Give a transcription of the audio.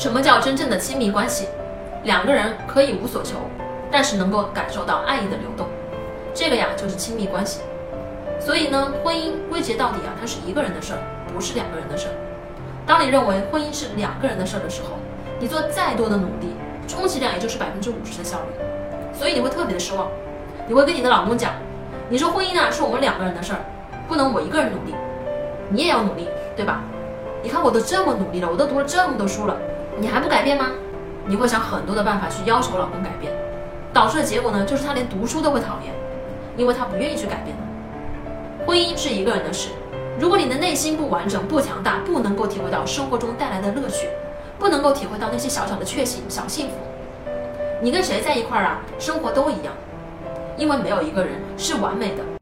什么叫真正的亲密关系？两个人可以无所求，但是能够感受到爱意的流动，这个呀就是亲密关系。所以呢，婚姻归结到底啊，它是一个人的事儿，不是两个人的事儿。当你认为婚姻是两个人的事儿的时候，你做再多的努力，充其量也就是百分之五十的效率，所以你会特别的失望。你会跟你的老公讲，你说婚姻啊是我们两个人的事儿，不能我一个人努力，你也要努力，对吧？你看我都这么努力了，我都读了这么多书了，你还不改变吗？你会想很多的办法去要求老公改变，导致的结果呢，就是他连读书都会讨厌，因为他不愿意去改变。婚姻是一个人的事，如果你的内心不完整、不强大，不能够体会到生活中带来的乐趣，不能够体会到那些小小的确幸、小幸福，你跟谁在一块儿啊，生活都一样，因为没有一个人是完美的。